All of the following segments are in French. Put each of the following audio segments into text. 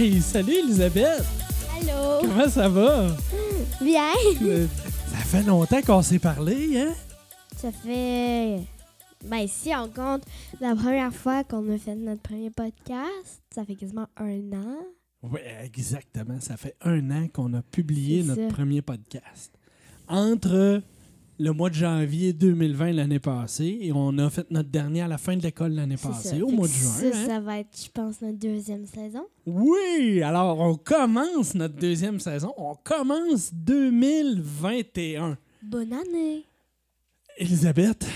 Hey, salut Elisabeth. Allô. Comment ça va? Bien. Euh, ça fait longtemps qu'on s'est parlé, hein? Ça fait. Ben, si on compte la première fois qu'on a fait notre premier podcast, ça fait quasiment un an. Oui, exactement. Ça fait un an qu'on a publié notre ça. premier podcast. Entre le mois de janvier 2020 l'année passée et on a fait notre dernier à la fin de l'école l'année passée, ça. au Fait mois de juin. Ça, hein? ça va être, je pense, notre deuxième saison. Oui, alors on commence notre deuxième saison. On commence 2021. Bonne année. Elisabeth,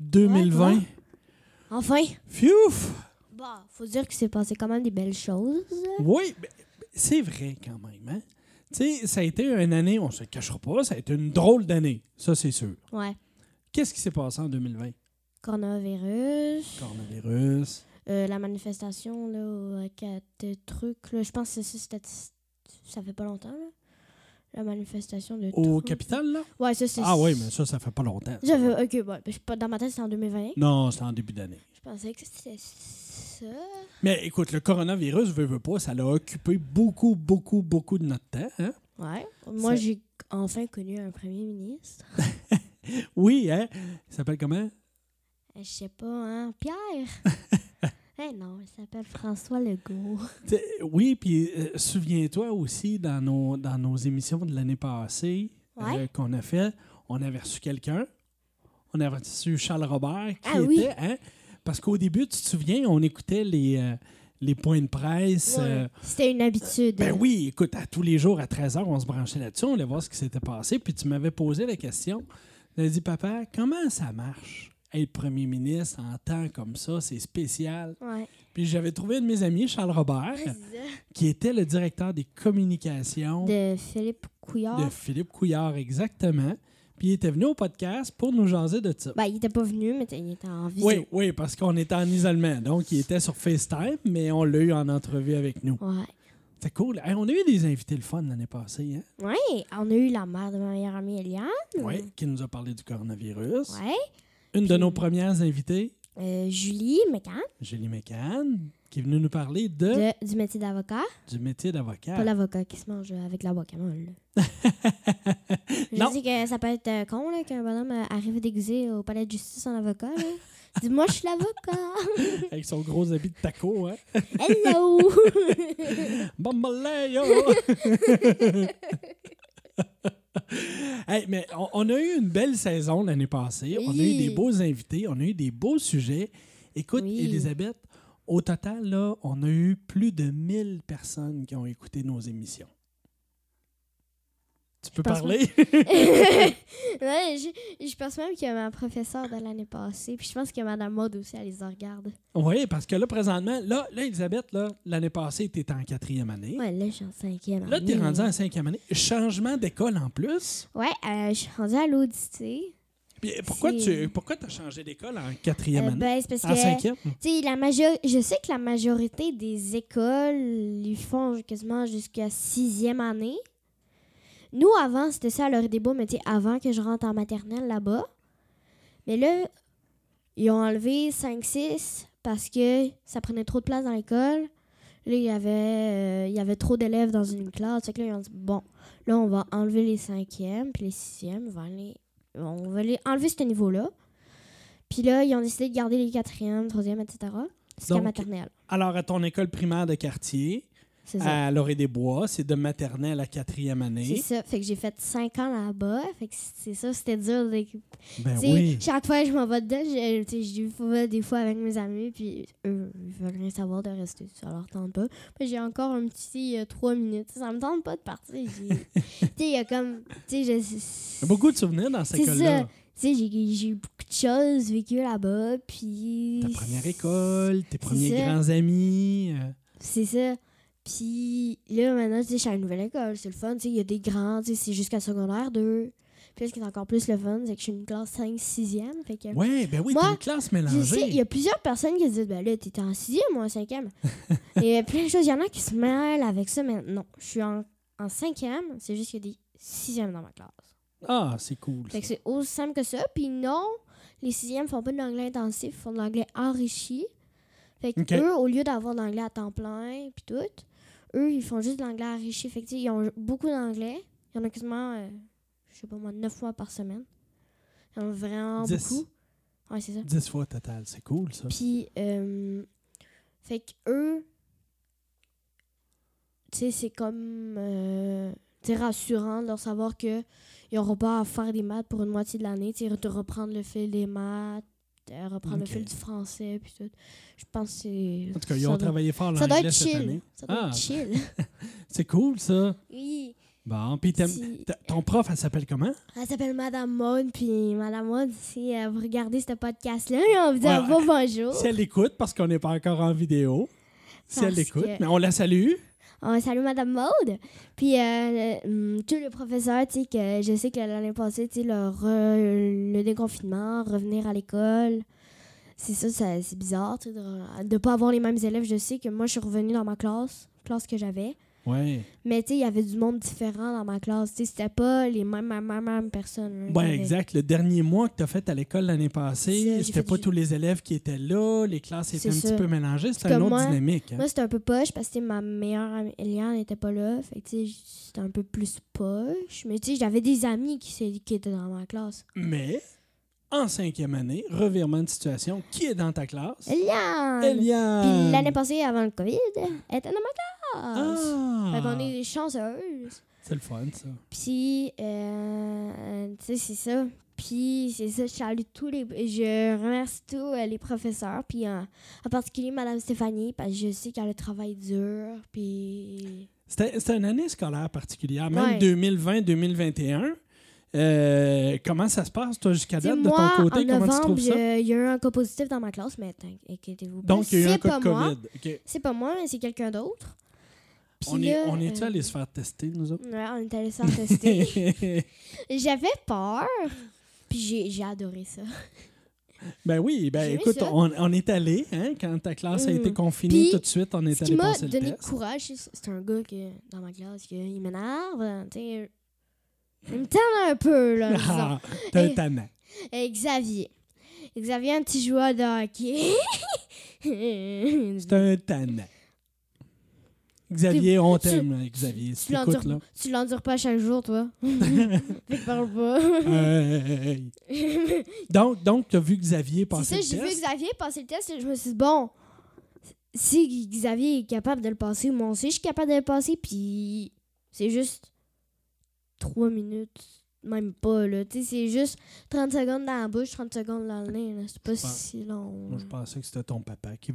2020. Ouais, Enfin. Fiouf! Bon, faut dire que c'est passé quand même des belles choses. Oui, ben, c'est vrai quand même. Hein? Tu sais, ça a été une année, on se le cachera pas, ça a été une drôle d'année, ça c'est sûr. Ouais. Qu'est-ce qui s'est passé en 2020? Coronavirus. Coronavirus. euh, la manifestation, là, au quatre trucs, là. Je pense que ça. Ça fait pas longtemps, là. La manifestation de. Au. Capitole, là? Ouais, ça, c'est. Ah oui, mais ça, ça fait pas longtemps. J'avais. Ok, je pas, dans ma tête, c'était en 2020. Non, c'était en début d'année. Je pensais que c'était ça. Mais écoute, le coronavirus, veut, veut pas, ça l'a occupé beaucoup, beaucoup, beaucoup de notre temps. Hein? Ouais. Moi, j'ai enfin connu un premier ministre. Oui, hein? Il s'appelle comment? Euh, Je sais pas, hein? Pierre! Eh non, il s'appelle François Legault. T'sais, Oui, puis euh, souviens-toi aussi, dans nos, dans nos émissions de l'année passée euh, qu'on a fait, on avait reçu quelqu'un. On avait reçu Charles Robert qui Ah oui. était. Hein, parce qu'au début, tu te souviens, on écoutait les, euh, les points de presse. Ouais. euh, C'était une habitude. ben oui, écoute, à tous les jours à 13h, on se branchait là-dessus, on allait voir ce qui s'était passé. Puis tu m'avais posé la question. Tu m'as dit, papa, comment ça marche? Être premier ministre en temps comme ça, c'est spécial. Ouais. Puis j'avais trouvé un de mes amis, Charles Robert, qui était le directeur des communications de, De Philippe Couillard. Philippe Couillard, exactement. Puis il était venu au podcast pour nous jaser de ça. Ben, il était pas venu, mais il était en visio. oui, oui, parce qu'on était en isolement. Donc, il était sur FaceTime, mais on l'a eu en entrevue avec nous. Ouais. C'était cool. Hey, on a eu des invités le fun l'année passée, hein? Ouais, on a eu la mère de ma meilleure amie Eliane. Oui, qui nous a parlé du coronavirus. Ouais. Une de nos premières invitées, Euh, Julie Mécan, Julie McCann, qui est venue nous parler de, de, du métier d'avocat. du métier d'avocat. Pas l'avocat qui se mange avec la guacamole. Je Non. dis que ça peut être euh, con là, qu'un bonhomme euh, arrive déguisé au palais de justice en avocat. Là. Dis, moi, je suis l'avocat. Avec son gros habit de taco, hein? Hello! Bambaleo! Hey, mais on, on a eu une belle saison l'année passée. On a eu des beaux invités, on a eu des beaux sujets. Écoute, Oui. Elisabeth, au total, là, on a eu plus de 1000 personnes qui ont écouté nos émissions. Tu peux parler? ouais, je, je pense même qu'il y a ma professeure de l'année passée. Puis je pense que Madame Maud aussi, elle les regarde. oui, parce que là, présentement, là, là Elisabeth, là, l'année passée, tu étais en quatrième année. Ouais, là, je suis en cinquième Là, tu es année. rendu en cinquième année. Changement d'école en plus? Ouais, euh, je suis rendue à l'Audité. Puis pourquoi tu pourquoi as changé d'école en quatrième Euh, année? ben, parce en que... cinquième? La major... je sais que la majorité des écoles ils font quasiment jusqu'à sixième année. Nous, avant, c'était ça à l'heure des beaux, mais tu sais, avant que je rentre en maternelle là-bas. Mais là, ils ont enlevé 5-6 parce que ça prenait trop de place dans l'école. Là, il y avait, euh, il y avait trop d'élèves dans une classe. Fait que là, ils ont dit, bon, là, on va enlever les cinquièmes, puis les sixièmes, on va, aller, on va les enlever ce niveau-là. Puis là, ils ont décidé de garder les quatrièmes, troisièmes, etc. Jusqu'à maternelle. Alors, à ton école primaire de quartier. À Lorée-des-Bois, c'est de maternelle à quatrième C'est année. ça. Fait que j'ai fait 5 ans là-bas. Fait que c'est ça, c'était dur. Ben oui. Chaque fois que je m'en vais dedans, je- je vais des fois avec mes amis, puis eux, ils veulent rien savoir de rester. Ça leur tente pas. Puis j'ai encore un petit 3 minutes. Ça me tente pas de partir. J'ai- tu sais, il y a comme. Tu sais, je- beaucoup de souvenirs dans cette C'est école-là. ça. Tu sais, j'ai eu beaucoup de choses vécues là-bas, puis... Ta première école, tes premiers grands amis. euh, C'est ça. Puis là, maintenant, tu sais, je suis à une nouvelle école. C'est le fun, tu sais, il y a des grands, tu sais, c'est jusqu'à secondaire 2. Puis ce qui est encore plus le fun, c'est que je suis une classe 5-6e. Fait que... Ouais, ben oui, t'as une classe sais, il mélangée. y a plusieurs personnes qui se disent, ben là, t'étais en 6e ou en 5e. Et euh, plein de choses, il y en a qui se mêlent avec ça, mais non, je suis en, en 5e, c'est juste qu'il y a des 6e dans ma classe. Ah, c'est cool. Fait que c'est aussi simple que ça. Puis non, les sixièmes font pas de l'anglais intensif, ils font de l'anglais enrichi. Fait que eux, au lieu d'avoir de l'anglais à temps plein, puis tout, eux, ils font juste de l'anglais enrichi. Fait que, ils ont beaucoup d'anglais. Il y en a quasiment, euh, je sais pas moi, 9 fois par semaine. Il y en a vraiment Dix. beaucoup. Ouais, c'est ça. 10 fois total. C'est cool, ça. Puis, euh, fait que eux, tu sais, c'est comme, euh, rassurant de leur savoir que ils n'auront pas à faire des maths pour une moitié de l'année, tu sais, de reprendre le fil des maths, de reprendre Ok. le fil du français, puis tout. Je pense que c'est. En tout cas, ils ont doit- travaillé fort Ça doit l'anglais être cette chill. année. Ça doit Ah. être chill. C'est cool, ça. oui. Bon, puis ton prof, elle s'appelle comment? Elle s'appelle Madame Maud, puis Madame Maud, si euh, vous regardez ce podcast-là, on vous dit Ouais. un beau bonjour. Si elle écoute, parce qu'on n'est pas encore en vidéo. Si elle Parce écoute, que- mais on la salue. On salue Madame Maude. Puis, euh, hum, tous les professeurs, tu sais, que je sais que l'année passée, tu le, déconfinement, revenir à l'école, c'est ça, c'est bizarre, tu de ne pas avoir les mêmes élèves. Je sais que moi, je suis revenue dans ma classe, classe que j'avais. Ouais. Mais, tu sais, il y avait du monde différent dans ma classe. Tu sais, c'était pas les mêmes, mêmes, mêmes, personnes. Ouais, avait. exact. Le dernier mois que tu as fait à l'école l'année passée, c'était pas du- tous les élèves qui étaient là, les classes étaient un petit peu mélangées. C'était une autre moi- dynamique. hein. Moi, c'était un peu poche parce que ma meilleure amie, Eliane n'était pas là. Fait que, tu sais, c'était un peu plus poche. Mais, tu sais, j'avais des amis qui, qui étaient dans ma classe. Mais, en cinquième année, revirement de situation, qui est dans ta classe? Eliane! Eliane! Puis l'année passée, avant le COVID, elle était dans ma classe. Ah! Fait qu'on est chanceuses. C'est le fun, ça. Puis, euh, tu sais, c'est ça. Puis, c'est ça, je salue tous les... Je remercie tous euh, les professeurs, puis euh, en particulier Madame Stéphanie, parce que je sais qu'elle a travaillé dur, puis... C'était une année scolaire particulière, même Ouais. 2020-2021. Euh, comment ça se passe, toi, jusqu'à date, de moi, ton côté? en Comment tu novembre, trouves ça? il y a eu un cas positif dans ma classe, mais inquiétez-vous pas. Donc, il y a eu un cas de. COVID. C'est pas moi, mais c'est quelqu'un d'autre. On est, on est-tu euh, allé se faire tester, nous autres? Ouais, on est allé se faire tester. J'avais peur, puis j'ai j'ai adoré ça. ben oui, ben écoute, on, on est allé, hein, quand ta classe a été Mhm. confinée, tout de suite, on est Ce allé qui m'a passer le donné test. le courage, c'est un gars que, dans ma classe, que, il m'énerve. tu sais, Il me tente un peu, là. Ah, t'es un Et- tannant. Et Xavier. Xavier, un petit joueur de hockey. C'est un tannant. Xavier, on t'aime, Xavier. Si tu l'endures tu l'endures pas chaque jour, toi. fait que parle pas. Hey. donc, donc tu as vu Xavier passer ça, le j'ai vu test? Xavier passer le test et je me suis dit, bon, si Xavier est capable de le passer, moi aussi je suis capable de le passer, puis c'est juste 3 minutes, même pas, là. Tu sais, c'est juste 30 secondes dans la bouche, 30 secondes dans le nez. C'est pas si long. Moi, je pensais que c'était ton papa qui,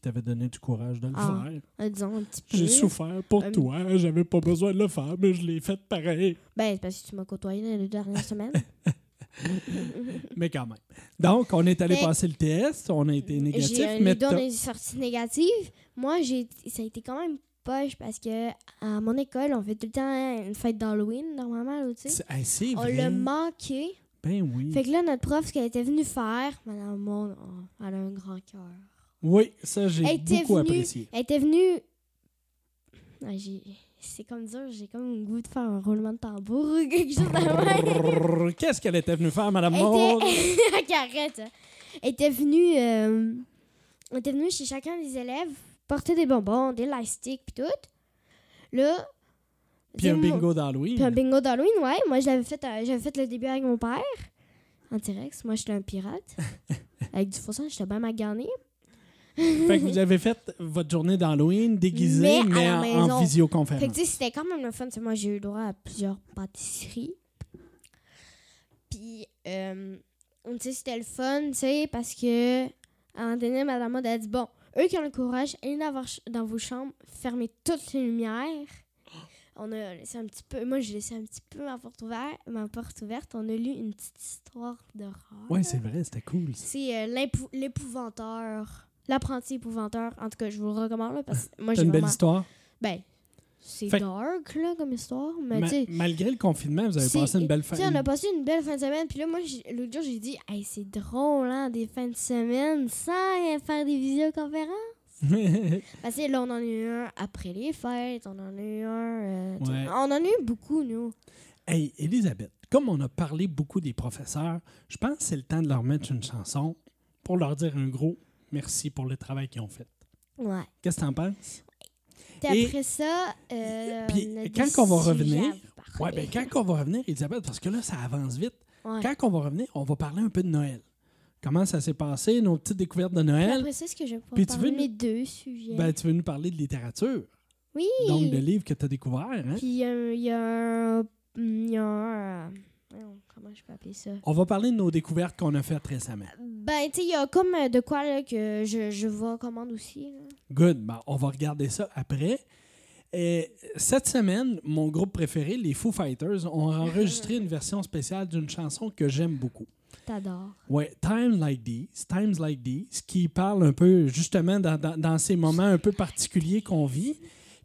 t'avait donné du courage de le Ah, faire. Disons un petit peu. J'ai souffert pour Euh, toi, j'avais pas besoin de le faire, mais je l'ai fait pareil. Ben, c'est parce que tu m'as côtoyé dans les dernières semaines. Mais quand même. Donc, on est allé Mais- passer le test, on a été négatif, euh, mais les deux, on est sortis négatifs. Moi, j'ai, ça a été quand même poche parce que à mon école, on fait tout le temps une fête d'Halloween, normalement, tu sais. hey, On l'a manqué. Ben oui. Fait que là, notre prof, ce qu'elle était venue faire, Madame Monde, oh, elle a un grand cœur. Oui, ça, j'ai beaucoup venue- apprécié. Elle était venue. Ah. C'est comme dire, j'ai comme le goût de faire un roulement de tambour ou quelque chose de Qu'est-ce qu'elle était venue faire, Madame Maud? était... Arrête. hein. Elle était venue... euh, Elle était venue chez chacun des élèves porter des bonbons, des lightsticks puis tout. Là... Puis un bingo d'Halloween. Puis un bingo d'Halloween, ouais. Moi, je l'avais fait, euh, j'avais fait le début avec mon père. En T-Rex. Moi, j'étais un pirate. avec du faux sang, j'étais bien magané. Fait que vous avez fait votre journée d'Halloween déguisée, Mais en, en Fait que, visioconférence. tu sais, c'était quand même le fun. Tu sais, moi, j'ai eu droit à plusieurs pâtisseries. Puis, euh, sais, c'était le fun, tu sais, parce que, à un moment donné, Madame a dit Bon, eux qui ont le courage, allez dans, vos dans vos chambres, fermez toutes les lumières. On a laissé un petit peu, moi j'ai laissé un petit peu ma porte ouverte, ma porte ouverte. On a lu une petite histoire d'horreur. Oui, c'est vrai, c'était cool. C'est euh, l'épou- l'épouvanteur, l'apprenti épouvanteur. En tout cas, je vous le recommande là, parce que moi C'est j'ai une belle histoire? Ben, c'est Fait dark, là, comme histoire. Mais Ma- malgré le confinement, vous avez passé une belle fin. tu sais, on a passé une belle fin de semaine. Puis là, moi, l'autre jour, j'ai dit, hey, c'est drôle, hein, des fins de semaine sans faire des visioconférences. Parce que là, on en a eu un après les fêtes, on en a eu un. euh, Ouais. On en a eu beaucoup, nous. hey, Elisabeth, comme on a parlé beaucoup des professeurs, je pense que c'est le temps de leur mettre une chanson pour leur dire un gros merci pour le travail qu'ils ont fait. Ouais. Qu'est-ce que tu en penses? Puis Et- après ça, euh, Puis, on a quand des qu'on va sujets revenir- parler. bien, quand on va revenir, Elisabeth, parce que là, ça avance vite. Ouais. Quand on va revenir, on va parler un peu de Noël. Comment ça s'est passé, nos petites découvertes de Puis Noël. après ça, est-ce que je vais pouvoir Puis tu parler veux de mes deux sujets? Ben, tu veux nous parler de littérature. oui! Donc, de livres que tu as découverts. Hein? Puis euh, il y a un... Il y a un... euh, voyons, Comment je peux appeler ça? On va parler de nos découvertes qu'on a faites récemment. Ben, tu sais, il y a comme euh, de quoi là, que je, je vois commande aussi. là. Good. Ben, on va regarder ça après. Et cette semaine, mon groupe préféré, les Foo Fighters, ont enregistré une version spéciale d'une chanson que j'aime beaucoup. T'adores. Ouais, Times Like These, Times Like These, qui parle un peu justement dans, dans- dans ces moments un peu particuliers qu'on vit.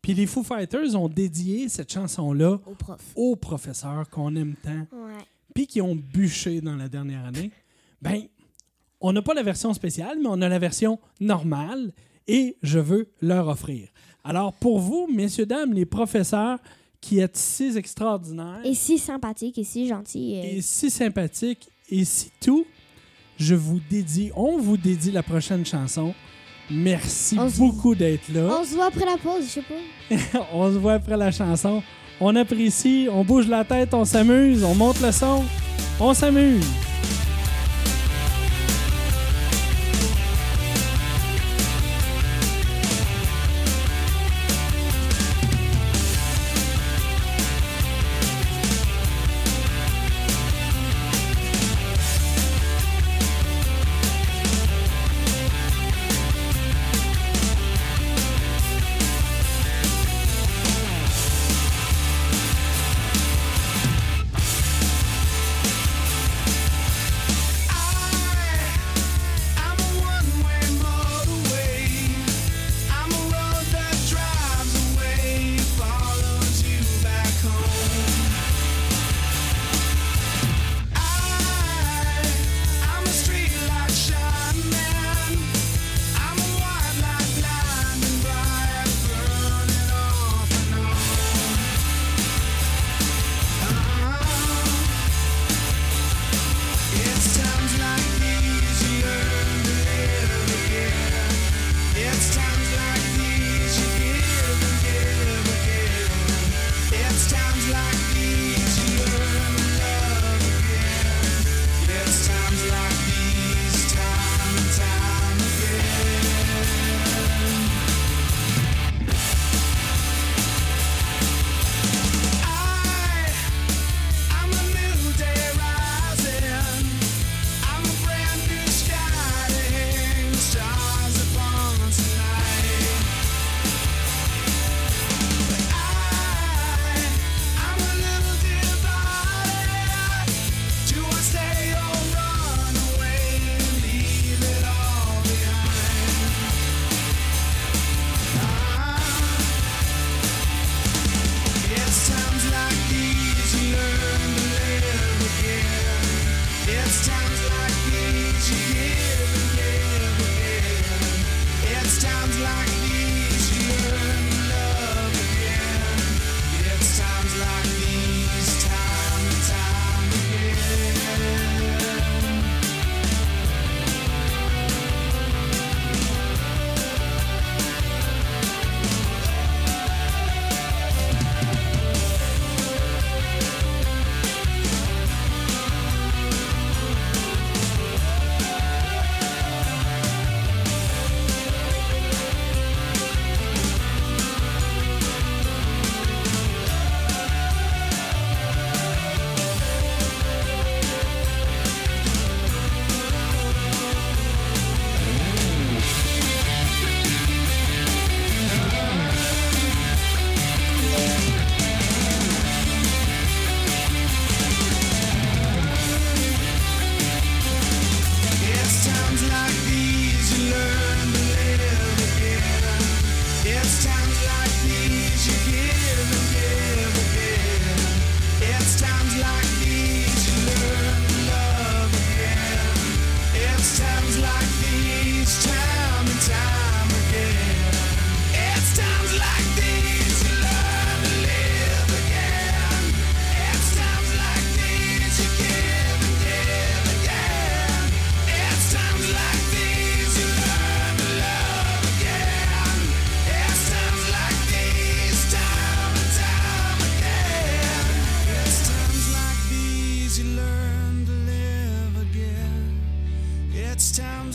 Puis les Foo Fighters ont dédié cette chanson-là Au prof. aux professeurs qu'on aime tant, Ouais. puis qui ont bûché dans la dernière année. Ben, on n'a pas la version spéciale, mais on a la version normale et je veux leur offrir. Alors, pour vous, messieurs, dames, les professeurs qui êtes si extraordinaires Et si sympathique et si gentil. euh, et si sympathique et si tout, je vous dédie, on vous dédie la prochaine chanson. Merci On beaucoup d'être là. On se voit après la pause, je sais pas. on se voit après la chanson. On apprécie, on bouge la tête, on s'amuse, on monte le son, on s'amuse.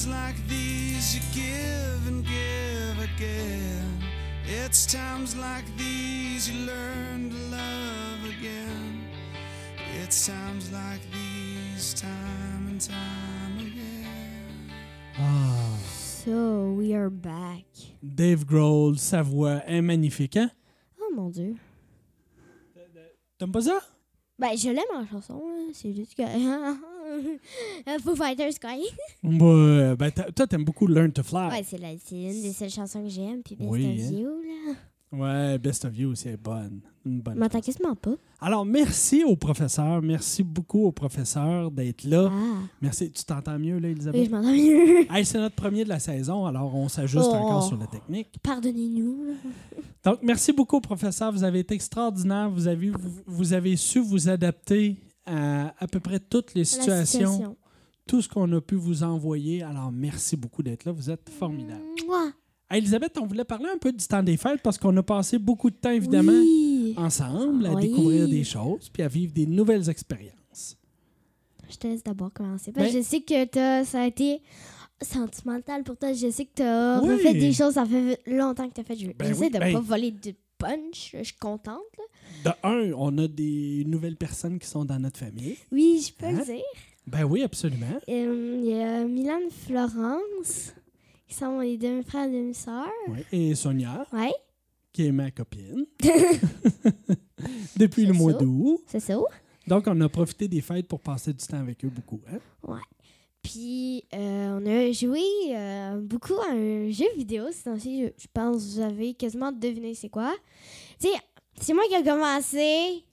Times like these you give and give again. It's times like these you learn to love again. It's times like these, time and time again. Ah, So, we are back. Dave Grohl, sa voix est magnifique, hein? Oh mon dieu. T'aimes pas ça? Ben, je l'aime en chanson, là. C'est juste que. Foo Fighters, quoi. Ouais, ben toi, t'aimes beaucoup Learn to Fly. Ouais, c'est la- c'est une des seules chansons que j'aime. Puis Best Oui, of hein. You, là. Ouais, Best of You aussi est bonne. Une bonne m'entends quasiment pas. Alors, merci au professeur. Merci beaucoup au professeur d'être là. Ah. Merci. Tu t'entends mieux, là, Oui, Elisabeth? je m'entends mieux. Hey, c'est notre premier de la saison, alors on s'ajuste Oh. encore sur la technique. Pardonnez-nous. Donc, merci beaucoup, professeur. Vous avez été extraordinaire. Vous avez, vous, vous avez su vous adapter à à peu près toutes les situations, situation. tout ce qu'on a pu vous envoyer. Alors, merci beaucoup d'être là. Vous êtes formidable. Mouah. Hey, Elisabeth, on voulait parler un peu du temps des fêtes parce qu'on a passé beaucoup de temps, évidemment, Oui. ensemble, à Oui. découvrir des choses puis à vivre des nouvelles expériences. Je te laisse d'abord commencer. Parce que Ben- je sais que t'as- ça a été sentimental pour toi. Je sais que tu as Oui. refait des choses. Ça fait longtemps que tu as fait jouer. Ben J'essaie oui, de ben- pas voler de punch. Je suis contente. là. De un, on a des nouvelles personnes qui sont dans notre famille. Oui, je peux Hein? le dire. Ben oui, absolument. Euh, Il y a Milan et Florence, qui sont les demi-frères et demi-sœurs. Oui. Et Sonia, qui est ma copine, depuis le mois d'août. c'est ça. Donc, on a profité des fêtes pour passer du temps avec eux beaucoup. Hein? Puis, euh, on a joué euh, beaucoup à un jeu vidéo. C'est ainsi, je, je pense que vous avez quasiment deviné c'est quoi. Tu sais, c'est moi qui ai commencé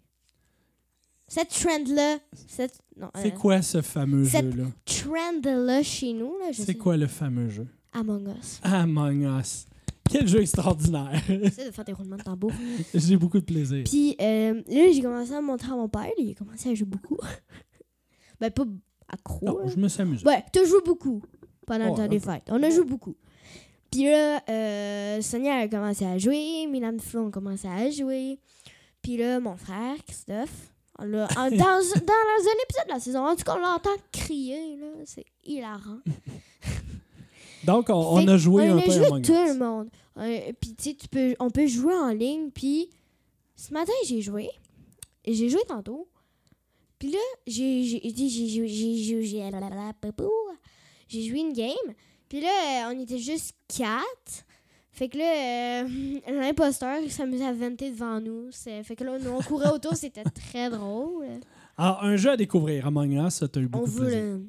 cette trend-là. Cette, C'est euh, quoi ce fameux cette- jeu-là? trend-là chez nous. Là, C'est quoi le fameux jeu? Among Us. Among Us. Quel jeu extraordinaire! J'essaie de faire des roulements de tambour. J'ai beaucoup de plaisir. Puis euh, là, j'ai commencé à montrer à mon père. Il a commencé à jouer beaucoup. ben, pas accro. Non, je me suis amusé. Ouais, tu joues beaucoup pendant le Ouais, temps un des fêtes. On a joué beaucoup. Puis là, euh, Sonia a commencé à jouer, Milan Flo ont commencé à jouer. Puis là, mon frère, Christophe, on dans, dans un épisode de la saison, en tout cas, on l'entend crier, là. C'est hilarant. Donc, on, a joué on un a peu joué Among tout le monde. Euh, puis tu sais, tu peux, on peut jouer en ligne. Puis ce matin, j'ai joué. J'ai joué tantôt. Puis là, j'ai joué une game. Puis là, euh, on était juste quatre. Fait que là, euh, l'imposteur il s'amusait à vanter devant nous. Fait que là, nous, on courait autour, c'était très drôle. Alors, un jeu à découvrir, Among Us, tu as eu On beaucoup de veut plaisir. le...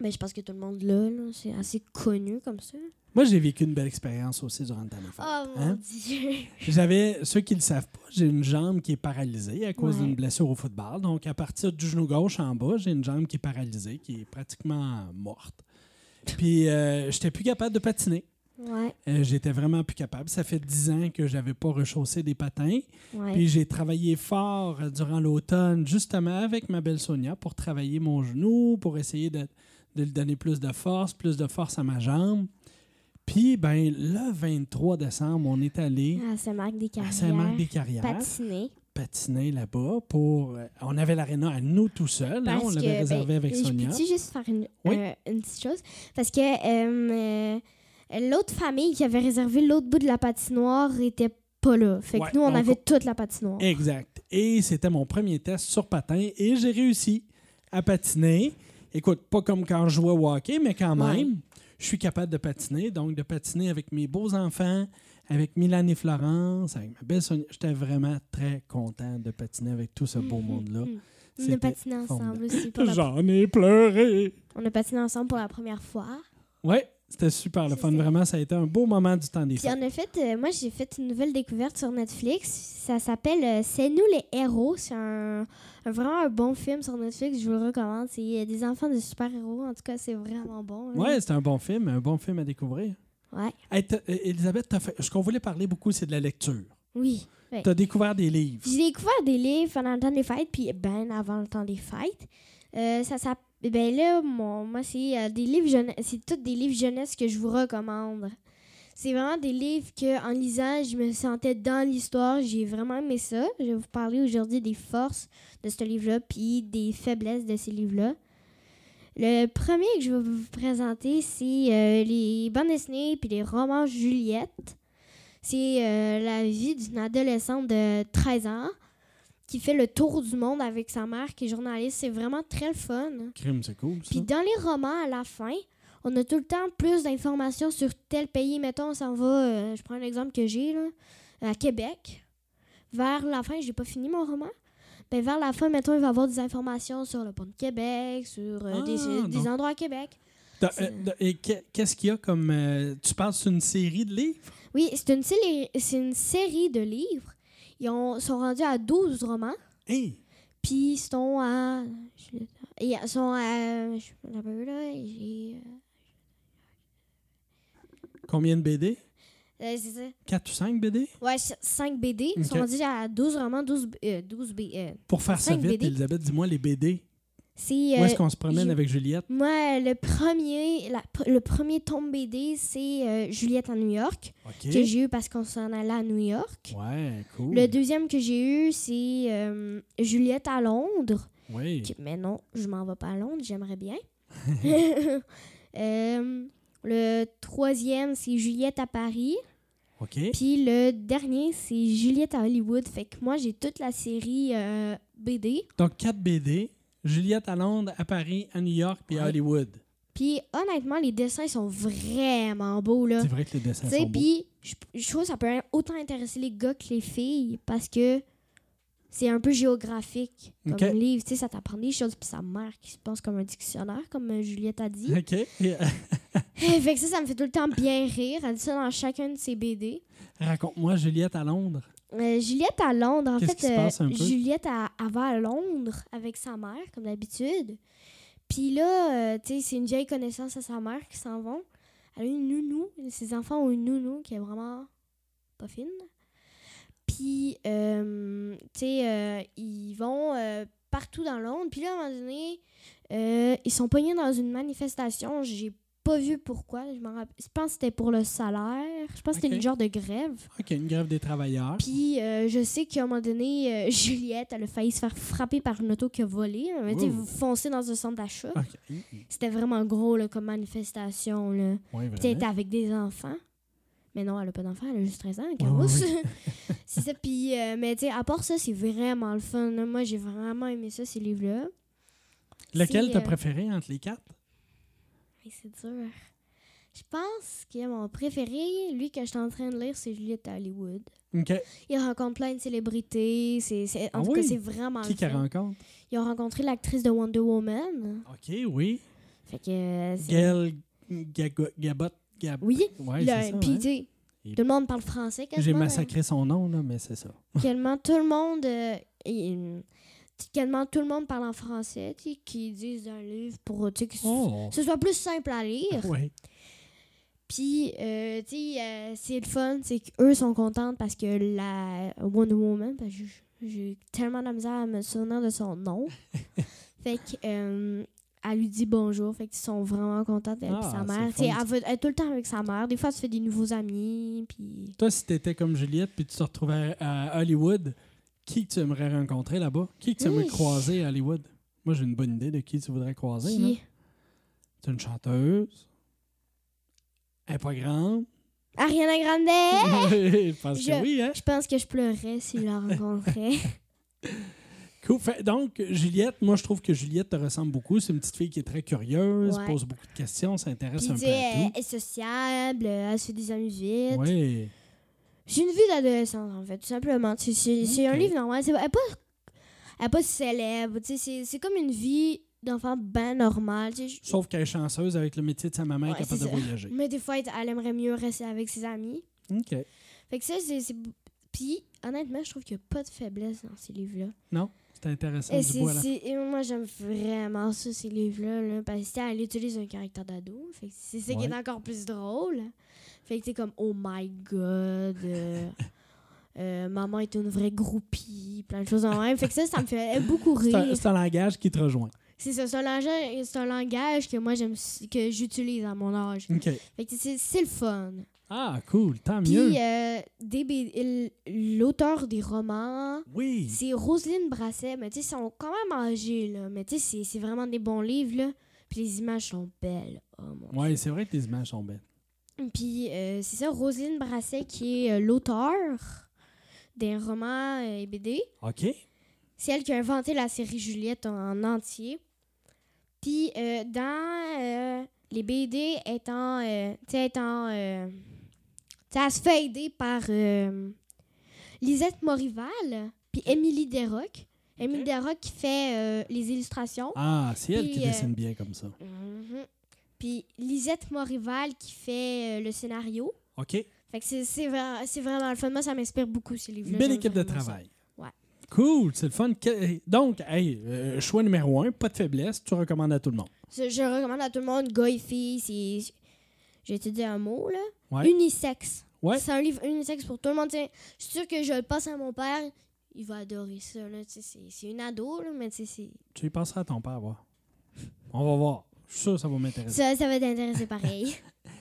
Ben, je pense que tout le monde l'a, là. C'est assez connu comme ça. Moi, j'ai vécu une belle expérience aussi durant le temps des fêtes. Oh mon Hein? Dieu! J'avais, ceux qui ne le savent pas, j'ai une jambe qui est paralysée à cause Ouais. d'une blessure au football. Donc, à partir du genou gauche en bas, j'ai une jambe qui est paralysée, qui est pratiquement morte. Puis, euh, j'étais plus capable de patiner. Ouais, Euh, J'étais vraiment plus capable. Ça fait dix ans que j'avais pas rechaussé des patins. ouais. Puis j'ai travaillé fort euh, durant l'automne, justement avec ma belle Sonia, pour travailler mon genou, pour essayer de, de lui donner plus de force, plus de force à ma jambe. Puis, ben, le 23 décembre, on est allé À Saint-Marc-des-Carrières. Saint-Marc-des-Carrières Patiner. patiner là-bas pour. euh, on avait l'aréna à nous tout seuls. hein, on l'avait réservé ben, avec je Sonia. Peux-tu juste faire une, Oui. euh, une petite chose? Parce que euh, euh, l'autre famille qui avait réservé l'autre bout de la patinoire était pas là. Fait que Ouais, nous, on avait toute la patinoire. Exact. Et c'était mon premier test sur patin et j'ai réussi à patiner. Écoute, pas comme quand je jouais au hockey, mais quand Ouais. même, je suis capable de patiner. Donc, de patiner avec mes beaux enfants, avec Milan et Florence, avec ma belle Sonia. J'étais vraiment très content de patiner avec tout ce beau monde-là. Mhm. On a patiné ensemble formidable. aussi. J'en ai pleuré. On a patiné ensemble pour la première fois. Ouais, c'était super le fun. Vraiment, ça a été un beau moment du temps des Puis fêtes. en effet, euh, moi j'ai fait une nouvelle découverte sur Netflix. Ça s'appelle euh, C'est nous les héros. C'est un, un- vraiment un bon film sur Netflix. Je vous le recommande. C'est euh, des enfants de super-héros. En tout cas, c'est vraiment bon. là. Ouais, c'était un bon film, un bon film à découvrir. Ouais. Hey, Elisabeth, fait- ce qu'on voulait parler beaucoup, c'est de la lecture. Oui. Ouais. Tu as découvert des livres. J'ai découvert des livres pendant le temps des fêtes, puis ben avant le temps des fêtes. Euh, ça s'app- Ben là, moi, c'est euh, des livres jeunesse. C'est tous des livres jeunesse que je vous recommande. C'est vraiment des livres que, en lisant, je me sentais dans l'histoire. J'ai vraiment aimé ça. Je vais vous parler aujourd'hui des forces de ce livre-là, puis des faiblesses de ces livres-là. Le premier que je vais vous présenter, c'est euh, les bandes dessinées puis les romans Juliette. C'est euh, la vie d'une adolescente de 13 ans qui fait le tour du monde avec sa mère qui est journaliste. C'est vraiment très fun. Crime, c'est cool, ça. Puis dans les romans, à la fin, on a tout le temps plus d'informations sur tel pays. Mettons, on s'en va, euh, je prends un exemple que j'ai, là, à Québec. Vers la fin, j'ai pas fini mon roman. Ben, vers la fin, mettons, il va y avoir des informations sur le pont de Québec, sur euh, des, Ah, des endroits à Québec. C'est- euh, et que- qu'est-ce qu'il y a comme. euh, tu parles d'une série de livres? Oui, c'est une, série- c'est une série de livres. Ils ont- sont rendus à 12 romans. Hey! Puis ils sont à. Ils sont à. Là. J'ai. Combien de BD? euh, c'est ça. 4 ou 5 BD? Ouais, 5 BD. Ils sont rendus à 12 romans, 12, euh, 12 B. euh, Pour faire ça vite, BD. Elisabeth, dis-moi les BD. C'est. Où euh, est-ce qu'on se promène je- avec Juliette? moi, le premier, la le premier tome BD, c'est euh, Juliette à New York, que j'ai eu parce qu'on s'en allait à New York. Ouais, cool. Le deuxième que j'ai eu, c'est euh, Juliette à Londres. Oui. Que- mais non, je m'en vais pas à Londres, j'aimerais bien. Euh, le troisième, c'est Juliette à Paris. OK. Puis le dernier, c'est Juliette à Hollywood. Fait que moi, j'ai toute la série euh, BD. Donc, 4 BD. Juliette à Londres, à Paris, à New York, puis à. Hollywood. Puis honnêtement, les dessins sont vraiment beaux, là. C'est vrai que les dessins sont beaux. puis je, je trouve que ça peut autant intéresser les gars que les filles parce que c'est un peu géographique comme livre. Tu sais, ça t'apprend des choses, puis sa mère qui se pense comme un dictionnaire, comme euh, Juliette a dit. OK. Fait que ça, ça me fait tout le temps bien rire. Elle dit ça dans chacun de ses BD. Raconte-moi Juliette à Londres. Euh, Juliette à Londres, en fait, qui se passe un peu? Juliette elle va à Londres avec sa mère, comme d'habitude. Puis là, euh, tu sais, c'est une vieille connaissance à sa mère qui s'en vont. Elle a une nounou. Ses enfants ont une nounou qui est vraiment pas fine. Puis, euh, tu sais, euh, ils vont euh, partout dans Londres. Puis là, à un moment donné, euh, ils sont pognés dans une manifestation. J'ai pas vu pourquoi. Je, m'en rappelle- je pense que c'était pour le salaire. Je pense que c'était une genre de grève. OK, une grève des travailleurs. Puis euh, je sais qu'à un moment donné, euh, Juliette, elle a failli se faire frapper par une auto qui a volé. Elle a été foncée dans un centre d'achat. OK. C'était vraiment gros là, comme manifestation. Là. Oui, était avec des enfants. Mais non, elle a pas d'enfants, elle a juste 13 ans, oui, Carousse. c'est ça. Puis, euh, mais tu sais, à part ça, c'est vraiment le fun. là. Moi, j'ai vraiment aimé ça, ces livres-là. Lequel t'as préféré entre les quatre? Hey, c'est dur. Je pense que mon préféré, lui que je suis en train de lire, c'est Juliette Hollywood. Il rencontre plein de célébrités. C'est, c'est- en Ah tout oui? cas, c'est vraiment Qui le qu'elle rencontre? Ils ont rencontré l'actrice de Wonder Woman. OK, oui. Fait que. euh, Gail Gabot. Gab... Oui. Ouais, ça. Puis, hein? Et- tout le monde parle français J'ai quasiment. massacré son nom, là, mais c'est ça. Quasiment tout le monde. euh, quasiment tout le monde parle en français, qui disent un livre pour sais, que ce- Oh! ce soit plus simple à lire. Oui. Puis, euh, tu sais, euh, c'est le fun, c'est qu'eux sont contents parce que la Wonder Woman, parce que j'ai- tellement de la misère à me souvenir de son nom. fait que, euh, elle lui dit bonjour, fait qu'ils sont vraiment contents d'elle Ah, sa mère. elle, veut- elle est tout le temps avec sa mère. Des fois, elle se fait des nouveaux amis, puis... Toi, si t'étais comme Juliette puis tu te retrouvais à Hollywood, qui que tu aimerais rencontrer là-bas? Qui que tu aimerais Oui. croiser à Hollywood? Moi, j'ai une bonne idée de qui tu voudrais croiser. là. Qui? C'est une chanteuse. Elle est pas grande. Ariana Grande! je pense Je- que oui, hein? Je pense que je pleurais si je la rencontrais. Cool. Fait- donc, Juliette, moi, je trouve que Juliette te ressemble beaucoup. C'est une petite fille qui est très curieuse, Ouais. pose beaucoup de questions, s'intéresse un peu sais, à elle tout. est sociable, elle se fait des amis vite. Oui. J'ai une vie d'adolescente, en fait, tout simplement. C'est- C'est c'est un livre normal. C'est- Elle n'est pas, pas célèbre. C'est c'est comme une vie d'enfant ben normale. Sauf qu'elle est chanceuse avec le métier de sa maman, Ouais, capable de c'est voyager. Mais des fois, elle aimerait mieux rester avec ses amis. OK. Fait que ça, c'est. c'est- Puis, honnêtement, je trouve qu'il n'y a pas de faiblesse dans ces livres-là. Non? C'est intéressant Et du c'est- c'est- et moi, j'aime vraiment ça, ces livres-là. là, parce qu'elle utilise un caractère d'ado. C'est ça qui est Ouais. encore plus drôle. Fait que comme, oh my god. euh, euh, maman est une vraie groupie. Plein de choses en même. Fait que ça, ça me fait beaucoup rire. c'est un langage qui te rejoint. C'est ça, c'est un langage, c'est un langage que moi, j'aime, que j'utilise à mon âge. Fait que c'est, le fun. Ah, cool. Tant mieux. Puis, euh, des B- l- l'auteur des romans, Oui. c'est Roselyne Brasset. Mais tu sais, ils sont quand même âgés, là. Mais tu sais, c'est- c'est vraiment des bons livres, là. Puis les images sont belles. Oh mon Ouais, c'est vrai que les images sont belles. Puis euh, c'est ça, Roselyne Brasset qui est euh, l'auteur des romans euh, et BD. OK. C'est elle qui a inventé la série Juliette en, entier. Puis euh, dans euh, les BD étant, euh, tu sais, étant, euh, se fait aider par euh, Lisette Morival, puis Émilie Desroques. Émilie Desroques qui fait euh, les illustrations. Ah, c'est elle qui euh, dessine bien comme ça. Mhm. Puis Lisette Morival qui fait euh, le scénario. OK. Fait que c'est- c'est vra- c'est vraiment le fun. Moi, ça m'inspire beaucoup, ces livres-là. Belle équipe de vraiment ça. travail. Ouais. Cool, c'est le fun. Donc, hey, euh, choix numéro un, pas de faiblesse, tu recommandes à tout le monde. Je, recommande à tout le monde, gars et filles, c'est... J'ai étudié un mot, là. Ouais. Unisexe. Ouais. C'est un livre unisexe pour tout le monde. T'sais, Je suis sûre que je le passe à mon père, il va adorer ça, C'est c'est une ado, là, mais c'est... Tu y passeras à ton père, voir. On va voir. Je suis sûr que ça va m'intéresser. Ça, ça va t'intéresser pareil.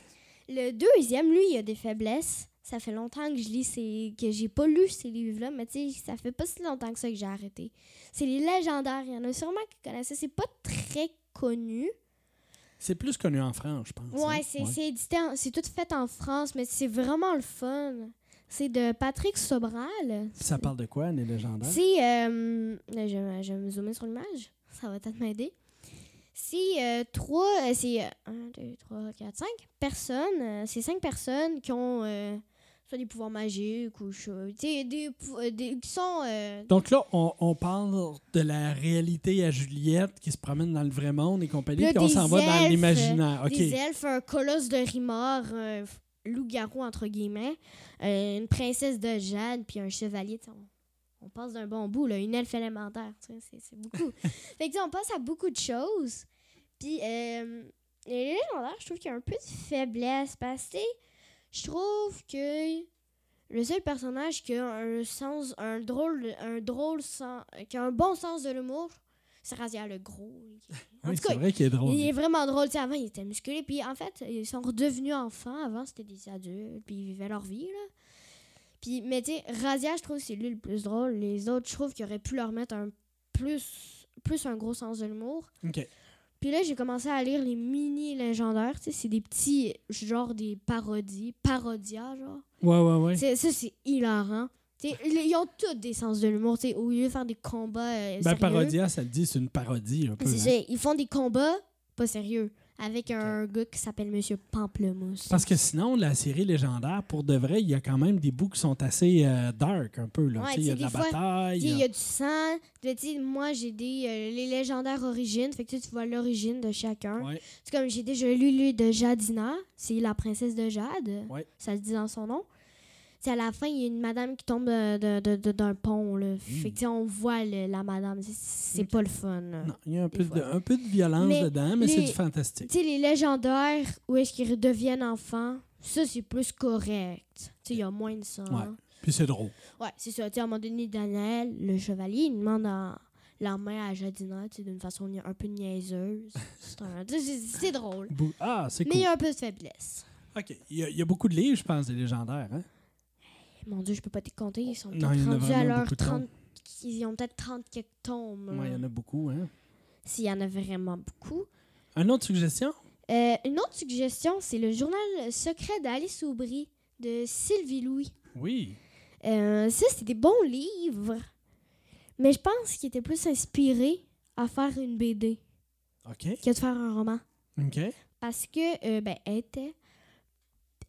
le deuxième, lui, il a des faiblesses. Ça fait longtemps que je lis ces... que j'ai pas lu ces livres-là, mais tu sais, ça fait pas si longtemps que ça que j'ai arrêté. C'est les légendaires. Il y en a sûrement qui connaissent ça. C'est pas très connu. C'est plus connu en France, je pense. Ouais, hein? c'est en- c'est tout fait en France, mais c'est vraiment le fun. C'est de Patrick Sobral. Ça parle de quoi, les légendaires? C'est. euh, là, je, vais- je vais me zoomer sur l'image. Ça va peut-être m'aider. C'est euh, trois. euh, c'est 1, 2, 3, 4, 5 personnes. euh, c'est cinq personnes qui ont euh, soit des pouvoirs magiques ou chose- tu sais, des, euh, des- qui sont. euh, Donc là, on, on parle de la réalité à Juliette qui se promène dans le vrai monde et compagnie, Là, puis on des s'en va dans l'imaginaire. OK. Des elfes, un colosse de Rimor, un loup-garou, entre guillemets, une princesse de Jade, puis un chevalier. tu sais, On, passe d'un bon bout, là, une elfe élémentaire. tu sais, C'est c'est beaucoup. fait que, tu sais, on passe à beaucoup de choses. Puis, euh, les légendaires, je trouve qu'il y a un peu de faiblesse. Parce que, je trouve que le seul personnage qui a un sens, un drôle, un drôle sens, qui a un bon sens de l'humour, c'est Razia le gros. En Oui, tout cas, c'est vrai qu'il est drôle. il est vraiment drôle. Tu sais, avant, il était musclé. Puis en fait, ils sont redevenus enfants. Avant, c'était des adultes. Puis ils vivaient leur vie. Là. Puis, mais tu sais, Razia, je trouve que c'est lui le plus drôle. Les autres, je trouve qu'ils auraient pu leur mettre un plus, plus un gros sens de l'humour. OK. Puis là, j'ai commencé à lire les mini légendaires. Tu sais, c'est des petits, genre des parodies. Parodias, genre. Ouais, ouais, ouais. C'est- Ça, c'est hilarant. Tu sais, ils ont tous des sens de l'humour. Au lieu de faire des combats. euh, Ben, sérieux. Parodia, ça le dit, c'est une parodie un peu. Hein. ils font des combats pas sérieux avec un gars qui s'appelle Monsieur Pamplemousse. Parce que sinon, la série légendaire, pour de vrai, il y a quand même des bouts qui sont assez euh, dark un peu. Là. Ouais, il y a de la fois, bataille. Il y a- du sang. Moi, j'ai des euh, les légendaires origines. Fait que tu vois l'origine de chacun. Ouais. C'est comme j'ai déjà lu lui de Jadina. C'est la princesse de Jade. Ouais. Ça se dit dans son nom. À la fin, il y a une madame qui tombe de- de- de- de- d'un pont. Là. Fait que tu sais, on voit le- la madame. C'est- C'est Ok. pas le fun. là. Non, il y a un peu, fois. de, un peu de violence Mais dedans, mais c'est du fantastique. Tu sais, les légendaires, où est-ce qu'ils redeviennent enfants, ça, c'est plus correct. Tu sais, il y a moins de sang. Ouais. Puis c'est drôle. Ouais, c'est ça. Tu à un moment donné, Daniel, le chevalier, il demande en- la main à Jadina, d'une façon un peu niaiseuse. C'est drôle. Ah, c'est Mais cool. il y a un peu de faiblesse. OK. Il y, a, il y a beaucoup de livres, je pense, des légendaires. Hein? Mon Dieu, je peux pas te compter. Ils sont Non, rendus à leur beaucoup de 30... Ils ont peut-être 30 quelques. Ouais, il y en a beaucoup. Hein? S'il y en a vraiment beaucoup. Une autre suggestion? Euh, une autre suggestion, c'est le journal secret d'Alice Aubry de Sylvie Louis. Oui. Euh, ça, c'est des bons livres. Mais je pense qu'il était plus inspiré à faire une BD OK. que de faire un roman. OK. Parce que, euh, ben, elle était.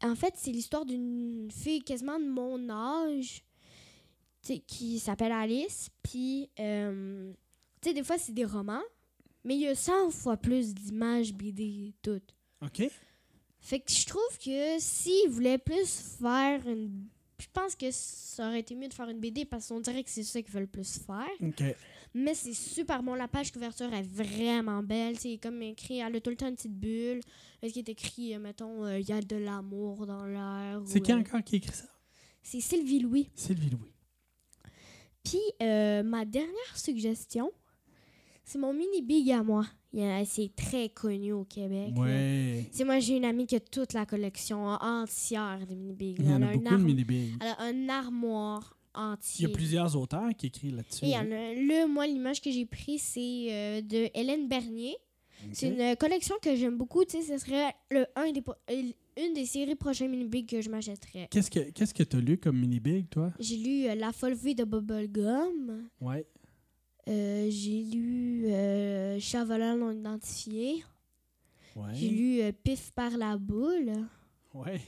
En fait, c'est l'histoire d'une fille quasiment de mon âge qui s'appelle Alice. Puis, euh, tu sais, des fois, c'est des romans, mais il y a 100 fois plus d'images BD et tout. OK. Fait que je trouve que s'ils voulaient plus faire une. Je pense que ça aurait été mieux de faire une BD parce qu'on dirait que c'est ça qu'ils veulent plus faire. OK. Mais c'est super bon. La page couverture est vraiment belle. C'est comme écrit, elle a tout le temps une petite bulle. Est-ce qu'il est écrit, euh, mettons, euh, il y a de l'amour dans l'air. C'est qui euh, encore qui écrit ça? C'est Sylvie Louis. Sylvie Louis. Puis, euh, ma dernière suggestion, c'est mon mini big à moi. C'est très connu au Québec. Ouais. C'est moi, j'ai une amie qui a toute la collection entière des mini bigs. Elle a un beaucoup de mini Elle a un armoire Il y a plusieurs auteurs qui écrivent là-dessus. Il y en a- là, moi, l'image que j'ai prise, c'est euh, de Hélène Bernier. C'est une collection que j'aime beaucoup. Tu sais, ce serait le, un des, euh, une des séries prochains mini-big que je m'achèterais. Qu'est-ce que qu'est-ce que tu as lu comme mini-big, toi? J'ai lu euh, La folle vie de Bubblegum. Ouais. Euh, j'ai lu euh, Chavalant non identifié. Ouais. J'ai lu Pif par la boule. Ouais.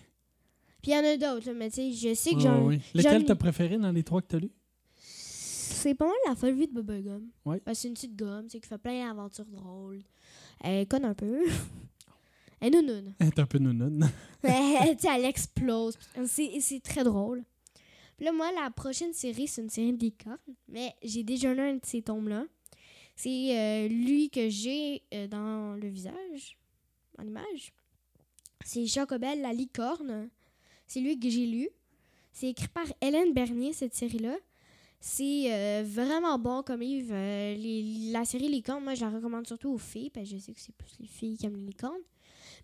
Puis il y en a d'autres, là, mais tu sais, je sais que j'en. ouais. j'en Lequel t'as préféré dans les trois que t'as lus? C'est pas mal la folle vie de Bubblegum. Parce que c'est une petite gomme, tu sais, qui fait plein d'aventures drôles. Elle conne un peu. Elle est nounoune. Elle est un peu nounoune. Elle, elle explose. C'est c'est très drôle. Puis là, moi, la prochaine série, c'est une série de licorne. Mais j'ai déjà lu un de ces tomes-là. C'est euh, lui que j'ai euh, dans le visage, en image. C'est Jacobel, la licorne. C'est lui que j'ai lu. C'est écrit par Hélène Bernier, cette série-là. C'est euh, vraiment bon comme livre. Euh, les- la série Licorne, moi, je la recommande surtout aux filles, parce que je sais que c'est plus les filles qui aiment les licornes.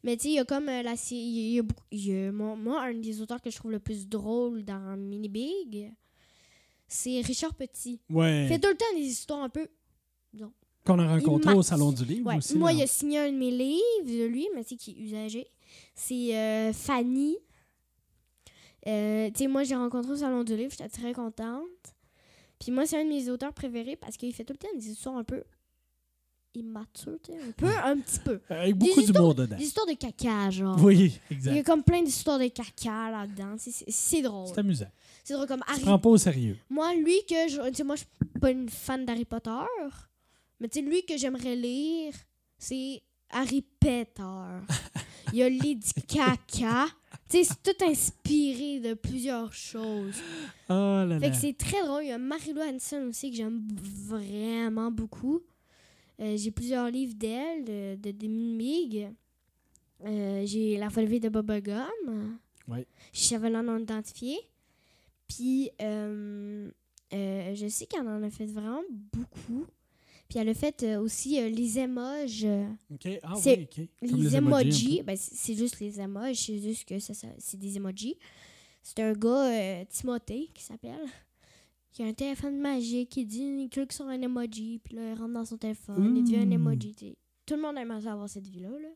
Mais tu sais, il y a comme euh, la série. Il y a beaucoup. il y a- moi, moi, un des auteurs que je trouve le plus drôle dans Mini Big, c'est Richard Petit. Il Ouais. fait tout le temps des histoires un peu. Qu'on a rencontré Il au Salon du Livre Ouais. aussi. Moi, là. il a signé un de mes livres de lui, mais tu sais, qui est usagé. C'est Fanny. Euh, tu sais, moi, j'ai rencontré au Salon du Livre, j'étais très contente. Puis moi, c'est un de mes auteurs préférés parce qu'il fait tout le temps des histoires un peu immatures, tu sais. Un peu, un petit peu. Avec beaucoup d'humour dedans. Des histoires de caca, genre. Oui, Il y a exact. comme plein d'histoires de caca là-dedans. C'est- drôle. C'est amusant. C'est drôle comme Harry. te prends pas au sérieux. Moi, lui que je. Tu sais, moi, je suis pas une fan d'Harry Potter. Mais tu sais, lui que j'aimerais lire, c'est Harry Potter. Il y a Lady Caca. Sais, c'est tout inspiré de plusieurs choses. Oh là Fait que c'est très drôle. Il y a Marie-Lou Hanson aussi que j'aime vraiment beaucoup. Euh, j'ai plusieurs livres d'elle, de, de, de Mimig. Euh, j'ai La folle vie de Bubblegum. Ouais. Chevalant non identifié. Puis, euh, je sais qu'elle en a fait vraiment beaucoup. Puis, elle a fait euh, aussi euh, les émoges. OK. Ah oui, OK. Comme Les, emojis, ben, c'est juste les emojis, c'est juste que ça, ça- c'est des emojis. C'est un gars, euh, Timothée, qui s'appelle, qui a un téléphone magique, il dit, il clique sur un emoji, puis là, il rentre dans son téléphone, il devient un emoji. Tout le monde aimerait ça avoir cette vie-là. Là.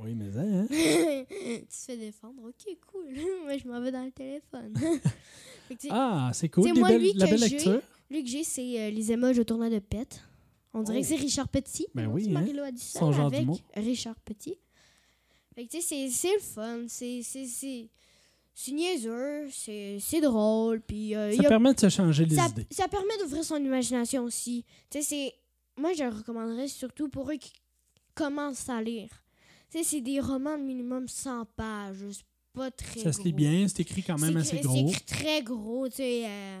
Oui, mais hein. tu te fais défendre, ok, cool. Moi, je m'en vais dans le téléphone. Que, Ah, c'est cool. C'est Des moi, belles- lui la belle lecture. Lui que j'ai, c'est euh, les emojis au tournoi de pète. On dirait Oh. que c'est Richard Petit. Ben Non, oui, c'est hein. A dit ça Son genre avec. Richard Petit. Fait que tu sais, c'est- c'est le fun. C'est c'est- niaiseux. C'est c'est drôle. Puis euh, Ça a- permet de se changer les ça, idées. ça permet d'ouvrir son imagination aussi. Tu sais, c'est... Moi, je le recommanderais surtout pour eux qui commencent à lire. Tu sais, c'est des romans de minimum 100 pages. C'est pas très Ça se lit bien, c'est écrit quand même assez gros. C'est écrit très gros, tu sais. euh,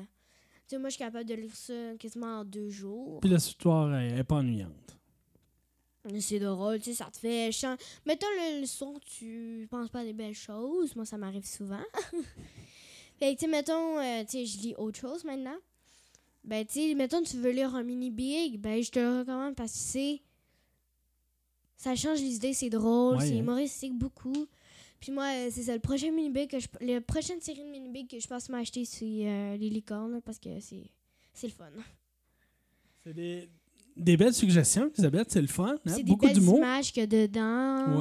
sais, moi, je suis capable de lire ça quasiment en deux jours. Puis l'histoire est, est pas ennuyante. C'est drôle, tu sais, ça te fait... chan- Mettons le, le son, tu penses pas à des belles choses. Moi, ça m'arrive souvent. fait que, tu sais, mettons, euh, tu sais, je lis autre chose maintenant. Ben, tu sais, mettons, tu veux lire un mini-big, ben, je te le recommande parce que c'est... Ça change les idées, c'est drôle, Ouais, c'est hein. humoristique beaucoup. Puis moi, euh, c'est ça, le prochain mini-big que je... La prochaine série de mini-big que je pense m'acheter, c'est euh, les licornes, parce que c'est... C'est le fun. C'est des, des belles suggestions, Elisabeth, c'est le fun. hein? C'est des belles images qu'il y a dedans.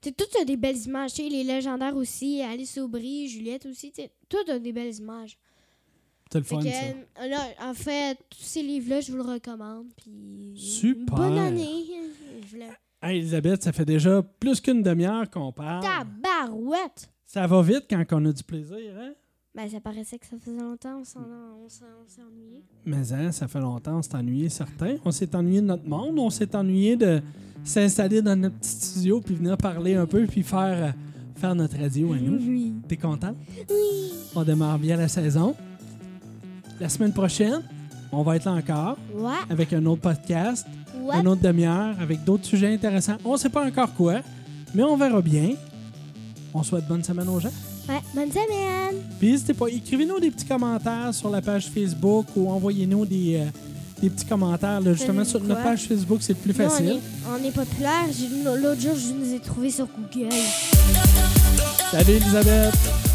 Tu sais, tout a des belles images. Les légendaires aussi, Alice Aubry, Juliette aussi. Tout a des belles images. C'est le fun, que, ça. euh, là, en fait, tous ces livres-là, je vous le recommande. Puis, Super. Bonne année. Je voulais- Hey, Elisabeth, ça fait déjà plus qu'une demi-heure qu'on parle. Tabarouette! Ça va vite quand on a du plaisir, hein? Ben, ça paraissait que ça faisait longtemps. On s'en on s'en- on s'est ennuyé. Mais hein, ça fait longtemps, on s'est ennuyé, certains. On s'est ennuyé de notre monde, on s'est ennuyé de s'installer dans notre petit studio, puis venir parler un peu, puis faire, euh, faire notre radio à nous. Oui. T'es content? Oui. On démarre bien la saison. La semaine prochaine, on va être là encore Ouais. avec un autre podcast, Ouais. une autre demi-heure, avec d'autres sujets intéressants. On sait pas encore quoi, mais on verra bien. On souhaite bonne semaine aux gens. Ouais. Bonne semaine. Puis n'hésitez pas, écrivez-nous des petits commentaires sur la page Facebook ou envoyez-nous des, euh, des petits commentaires. là, justement, sur notre page Facebook, c'est le plus Nous, on facile. est, on est populaire. L'autre jour, je nous ai trouvés sur Google. Salut Elisabeth!